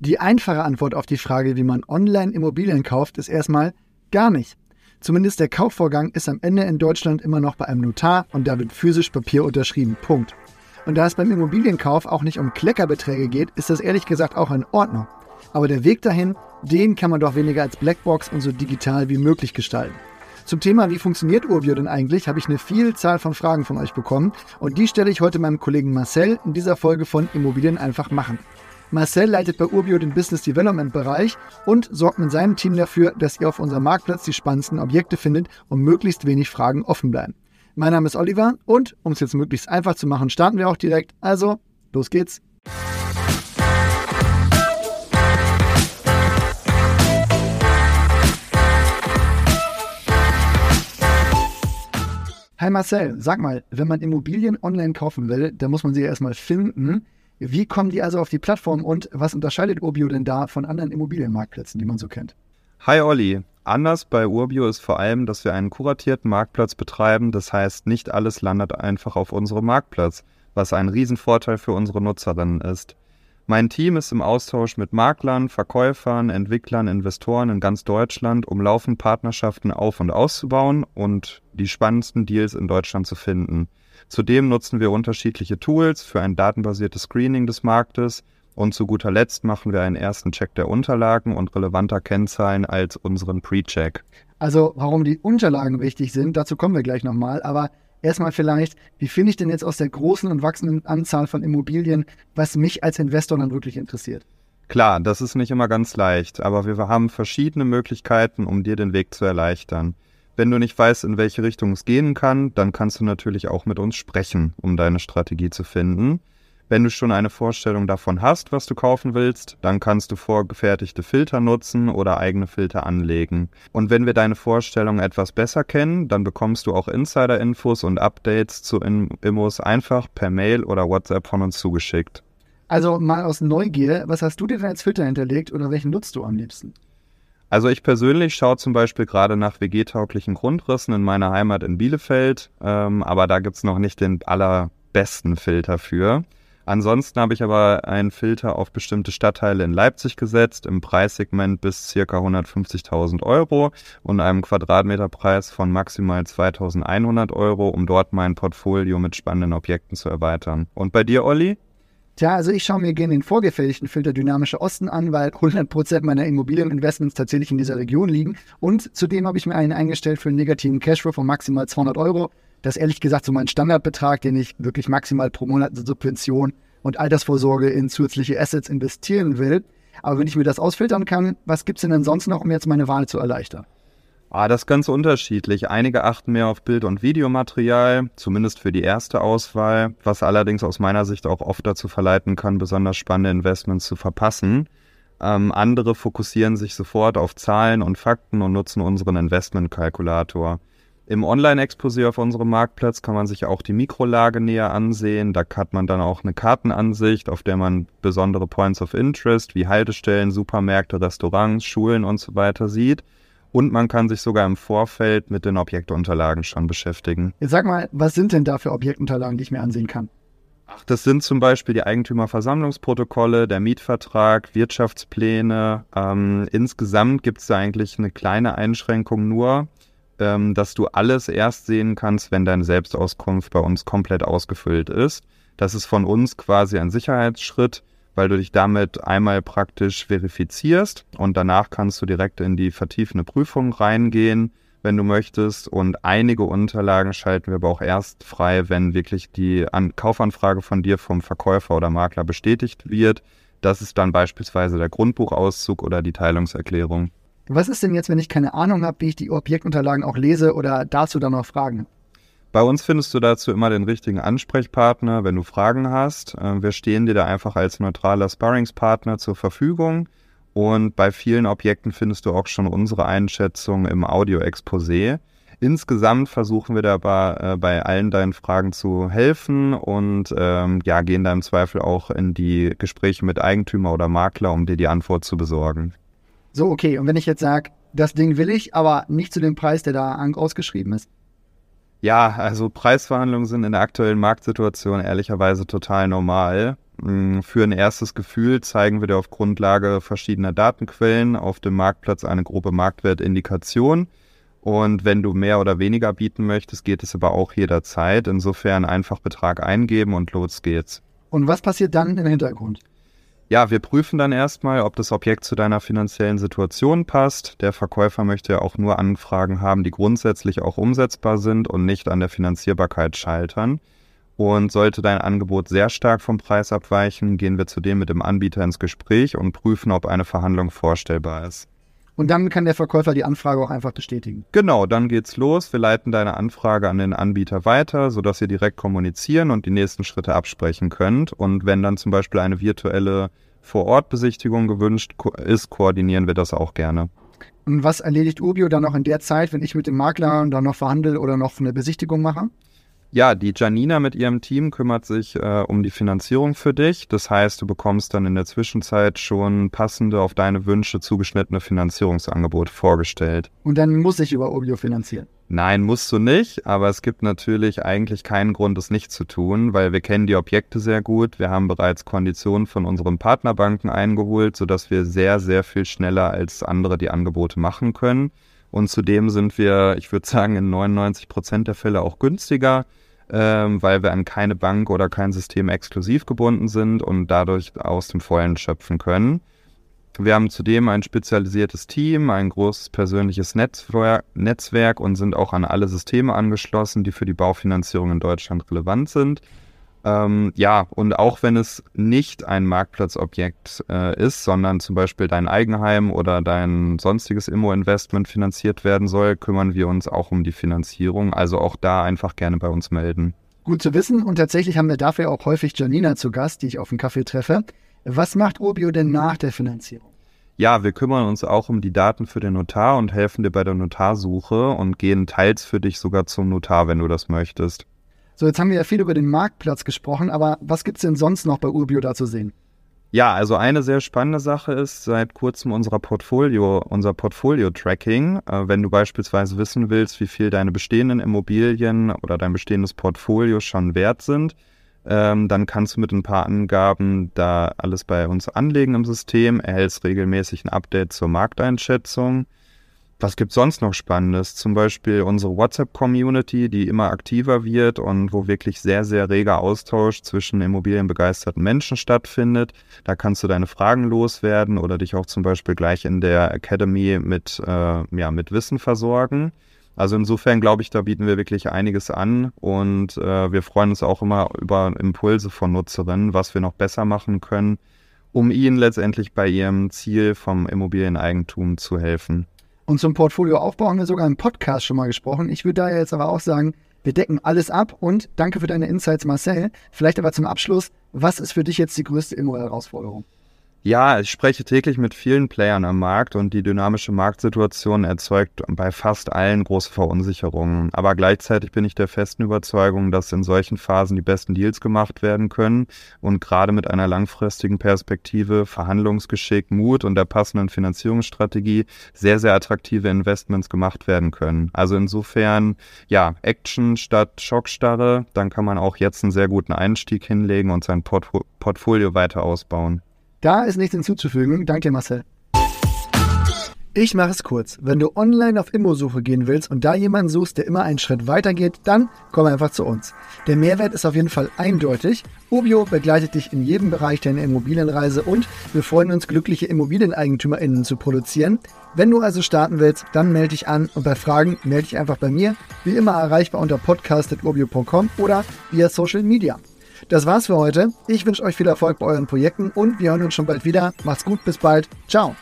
Die einfache Antwort auf die Frage, wie man online Immobilien kauft, ist erstmal gar nicht. Zumindest der Kaufvorgang ist am Ende in Deutschland immer noch bei einem Notar und da wird physisch Papier unterschrieben. Punkt. Und da es beim Immobilienkauf auch nicht um Kleckerbeträge geht, ist das ehrlich gesagt auch in Ordnung. Aber der Weg dahin, den kann man doch weniger als Blackbox und so digital wie möglich gestalten. Zum Thema, wie funktioniert Urbio denn eigentlich, habe ich eine Vielzahl von Fragen von euch bekommen und die stelle ich heute meinem Kollegen Marcel in dieser Folge von Immobilien einfach machen. Marcel leitet bei Urbio den Business Development Bereich und sorgt mit seinem Team dafür, dass ihr auf unserem Marktplatz die spannendsten Objekte findet und möglichst wenig Fragen offen bleiben. Mein Name ist Oliver und um es jetzt möglichst einfach zu machen, starten wir auch direkt. Also, los geht's. Hi Marcel, sag mal, wenn man Immobilien online kaufen will, dann muss man sie ja erstmal finden. Wie kommen die also auf die Plattform und was unterscheidet Urbio denn da von anderen Immobilienmarktplätzen, die man so kennt? Hi Olli. Anders bei Urbio ist vor allem, dass wir einen kuratierten Marktplatz betreiben. Das heißt, nicht alles landet einfach auf unserem Marktplatz, was ein Riesenvorteil für unsere Nutzerinnen ist. Mein Team ist im Austausch mit Maklern, Verkäufern, Entwicklern, Investoren in ganz Deutschland, um laufend Partnerschaften auf- und auszubauen und die spannendsten Deals in Deutschland zu finden. Zudem nutzen wir unterschiedliche Tools für ein datenbasiertes Screening des Marktes und zu guter Letzt machen wir einen ersten Check der Unterlagen und relevanter Kennzahlen als unseren Pre-Check. Also warum die Unterlagen wichtig sind, dazu kommen wir gleich nochmal, aber Erstmal vielleicht, wie finde ich denn jetzt aus der großen und wachsenden Anzahl von Immobilien, was mich als Investor dann wirklich interessiert? Klar, das ist nicht immer ganz leicht, aber wir haben verschiedene Möglichkeiten, um dir den Weg zu erleichtern. Wenn du nicht weißt, in welche Richtung es gehen kann, dann kannst du natürlich auch mit uns sprechen, um deine Strategie zu finden. Wenn du schon eine Vorstellung davon hast, was du kaufen willst, dann kannst du vorgefertigte Filter nutzen oder eigene Filter anlegen. Und wenn wir deine Vorstellung etwas besser kennen, dann bekommst du auch Insider-Infos und Updates zu Immos einfach per Mail oder WhatsApp von uns zugeschickt. Also mal aus Neugier, was hast du dir denn als Filter hinterlegt oder welchen nutzt du am liebsten? Also ich persönlich schaue zum Beispiel gerade nach WG-tauglichen Grundrissen in meiner Heimat in Bielefeld, ähm, aber da gibt es noch nicht den allerbesten Filter für. Ansonsten habe ich aber einen Filter auf bestimmte Stadtteile in Leipzig gesetzt, im Preissegment bis ca. 150.000 Euro und einem Quadratmeterpreis von maximal 2.100 Euro, um dort mein Portfolio mit spannenden Objekten zu erweitern. Und bei dir, Olli? Tja, also ich schaue mir gerne den vorgefertigten Filter Dynamische Osten an, weil 100% meiner Immobilieninvestments tatsächlich in dieser Region liegen. Und zudem habe ich mir einen eingestellt für einen negativen Cashflow von maximal 200 Euro. Das ist ehrlich gesagt so mein Standardbetrag, den ich wirklich maximal pro Monat in Subvention und Altersvorsorge in zusätzliche Assets investieren will. Aber wenn ich mir das ausfiltern kann, was gibt es denn ansonsten noch, um jetzt meine Wahl zu erleichtern? Ah, das ist ganz unterschiedlich. Einige achten mehr auf Bild- und Videomaterial, zumindest für die erste Auswahl, was allerdings aus meiner Sicht auch oft dazu verleiten kann, besonders spannende Investments zu verpassen. Ähm, andere fokussieren sich sofort auf Zahlen und Fakten und nutzen unseren Investmentkalkulator. Im Online-Exposé auf unserem Marktplatz kann man sich auch die Mikrolage näher ansehen. Da hat man dann auch eine Kartenansicht, auf der man besondere Points of Interest wie Haltestellen, Supermärkte, Restaurants, Schulen und so weiter sieht. Und man kann sich sogar im Vorfeld mit den Objektunterlagen schon beschäftigen. Jetzt sag mal, was sind denn da für Objektunterlagen, die ich mir ansehen kann? Ach, das sind zum Beispiel die Eigentümerversammlungsprotokolle, der Mietvertrag, Wirtschaftspläne. Ähm, insgesamt gibt es da eigentlich eine kleine Einschränkung nur ähm, dass du alles erst sehen kannst, wenn deine Selbstauskunft bei uns komplett ausgefüllt ist. Das ist von uns quasi ein Sicherheitsschritt, weil du dich damit einmal praktisch verifizierst und danach kannst du direkt in die vertiefende Prüfung reingehen, wenn du möchtest. Und einige Unterlagen schalten wir aber auch erst frei, wenn wirklich die An Kaufanfrage von dir vom Verkäufer oder Makler bestätigt wird. Das ist dann beispielsweise der Grundbuchauszug oder die Teilungserklärung. Was ist denn jetzt, wenn ich keine Ahnung habe, wie ich die Objektunterlagen auch lese oder dazu dann noch Fragen? Bei uns findest du dazu immer den richtigen Ansprechpartner, wenn du Fragen hast. Äh, wir stehen dir da einfach als neutraler Sparringspartner zur Verfügung. Und bei vielen Objekten findest du auch schon unsere Einschätzung im Audio-Exposé. Insgesamt versuchen wir dabei äh, bei allen deinen Fragen zu helfen und ähm, ja, gehen da im Zweifel auch in die Gespräche mit Eigentümer oder Makler, um dir die Antwort zu besorgen. So, okay. Und wenn ich jetzt sage, das Ding will ich, aber nicht zu dem Preis, der da ausgeschrieben ist. Ja, also Preisverhandlungen sind in der aktuellen Marktsituation ehrlicherweise total normal. Hm, für ein erstes Gefühl zeigen wir dir auf Grundlage verschiedener Datenquellen auf dem Marktplatz eine grobe Marktwertindikation. Und wenn du mehr oder weniger bieten möchtest, geht es aber auch jederzeit. Insofern einfach Betrag eingeben und los geht's. Und was passiert dann im Hintergrund? Ja, wir prüfen dann erstmal, ob das Objekt zu deiner finanziellen Situation passt. Der Verkäufer möchte ja auch nur Anfragen haben, die grundsätzlich auch umsetzbar sind und nicht an der Finanzierbarkeit scheitern. Und sollte dein Angebot sehr stark vom Preis abweichen, gehen wir zudem mit dem Anbieter ins Gespräch und prüfen, ob eine Verhandlung vorstellbar ist. Und dann kann der Verkäufer die Anfrage auch einfach bestätigen. Genau, dann geht's los. Wir leiten deine Anfrage an den Anbieter weiter, sodass ihr direkt kommunizieren und die nächsten Schritte absprechen könnt. Und wenn dann zum Beispiel eine virtuelle Vorortbesichtigung gewünscht ist, koordinieren wir das auch gerne. Und was erledigt Urbio dann noch in der Zeit, wenn ich mit dem Makler dann noch verhandle oder noch eine Besichtigung mache? Ja, die Janina mit ihrem Team kümmert sich äh, um die Finanzierung für dich. Das heißt, du bekommst dann in der Zwischenzeit schon passende, auf deine Wünsche zugeschnittene Finanzierungsangebote vorgestellt. Und dann muss ich über Obio finanzieren. Nein, musst du nicht, aber es gibt natürlich eigentlich keinen Grund, es nicht zu tun, weil wir kennen die Objekte sehr gut. Wir haben bereits Konditionen von unseren Partnerbanken eingeholt, sodass wir sehr, sehr viel schneller als andere die Angebote machen können. Und zudem sind wir, ich würde sagen, in 99 Prozent der Fälle auch günstiger, ähm, weil wir an keine Bank oder kein System exklusiv gebunden sind und dadurch aus dem Vollen schöpfen können. Wir haben zudem ein spezialisiertes Team, ein großes persönliches Netzwerk und sind auch an alle Systeme angeschlossen, die für die Baufinanzierung in Deutschland relevant sind. Ähm, ja, und auch wenn es nicht ein Marktplatzobjekt äh, ist, sondern zum Beispiel dein Eigenheim oder dein sonstiges Immo-Investment finanziert werden soll, kümmern wir uns auch um die Finanzierung. Also auch da einfach gerne bei uns melden. Gut zu wissen und tatsächlich haben wir dafür auch häufig Janina zu Gast, die ich auf dem Kaffee treffe. Was macht Urbio denn nach der Finanzierung? Ja, wir kümmern uns auch um die Daten für den Notar und helfen dir bei der Notarsuche und gehen teils für dich sogar zum Notar, wenn du das möchtest. So, jetzt haben wir ja viel über den Marktplatz gesprochen, aber was gibt es denn sonst noch bei Urbio da zu sehen? Ja, also eine sehr spannende Sache ist seit kurzem unser Portfolio, unser Portfolio-Tracking. Äh, wenn du beispielsweise wissen willst, wie viel deine bestehenden Immobilien oder dein bestehendes Portfolio schon wert sind, ähm, dann kannst du mit ein paar Angaben da alles bei uns anlegen im System, erhältst regelmäßig ein Update zur Markteinschätzung was gibt sonst noch Spannendes? Zum Beispiel unsere WhatsApp-Community, die immer aktiver wird und wo wirklich sehr, sehr reger Austausch zwischen immobilienbegeisterten Menschen stattfindet. Da kannst du deine Fragen loswerden oder dich auch zum Beispiel gleich in der Academy mit, äh, ja, mit Wissen versorgen. Also insofern glaube ich, da bieten wir wirklich einiges an und äh, wir freuen uns auch immer über Impulse von Nutzerinnen, was wir noch besser machen können, um ihnen letztendlich bei ihrem Ziel vom Immobilieneigentum zu helfen. Und zum Portfolioaufbau haben wir sogar im Podcast schon mal gesprochen. Ich würde da jetzt aber auch sagen, wir decken alles ab und danke für deine Insights, Marcel. Vielleicht aber zum Abschluss, was ist für dich jetzt die größte Immo-Herausforderung? Ja, ich spreche täglich mit vielen Playern am Markt und die dynamische Marktsituation erzeugt bei fast allen große Verunsicherungen. Aber gleichzeitig bin ich der festen Überzeugung, dass in solchen Phasen die besten Deals gemacht werden können und gerade mit einer langfristigen Perspektive, Verhandlungsgeschick, Mut und der passenden Finanzierungsstrategie sehr, sehr attraktive Investments gemacht werden können. Also insofern, ja, Action statt Schockstarre, dann kann man auch jetzt einen sehr guten Einstieg hinlegen und sein Port Portfolio weiter ausbauen. Da ist nichts hinzuzufügen. Danke Marcel. Ich mache es kurz. Wenn du online auf Immosuche gehen willst und da jemanden suchst, der immer einen Schritt weiter geht, dann komm einfach zu uns. Der Mehrwert ist auf jeden Fall eindeutig. Ubio begleitet dich in jedem Bereich deiner Immobilienreise und wir freuen uns, glückliche ImmobilieneigentümerInnen zu produzieren. Wenn du also starten willst, dann melde dich an und bei Fragen melde dich einfach bei mir. Wie immer erreichbar unter podcast.urbio.com oder via Social Media. Das war's für heute. Ich wünsche euch viel Erfolg bei euren Projekten und wir hören uns schon bald wieder. Macht's gut, bis bald. Ciao.